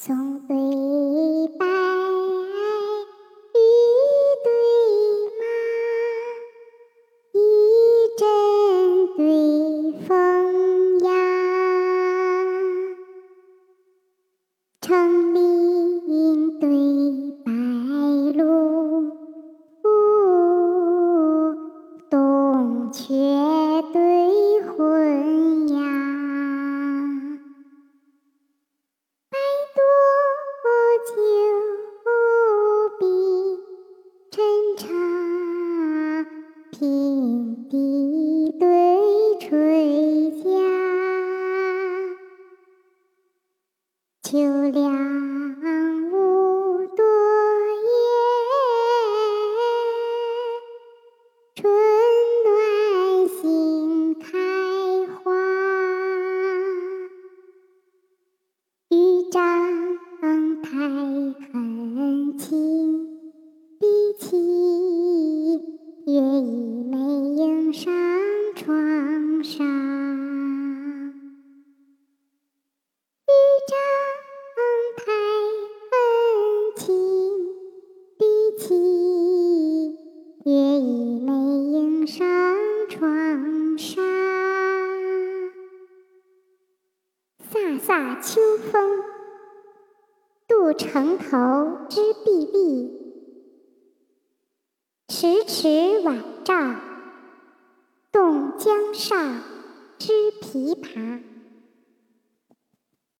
松对白，雨对马，一阵对风呀，城林对白鹿，洞雀秋凉无多言，春暖心开花。雨涨台痕轻，比起月影。上月影美影上窗纱。飒飒秋风，渡城头之碧碧，迟迟晚照。动江上之琵琶。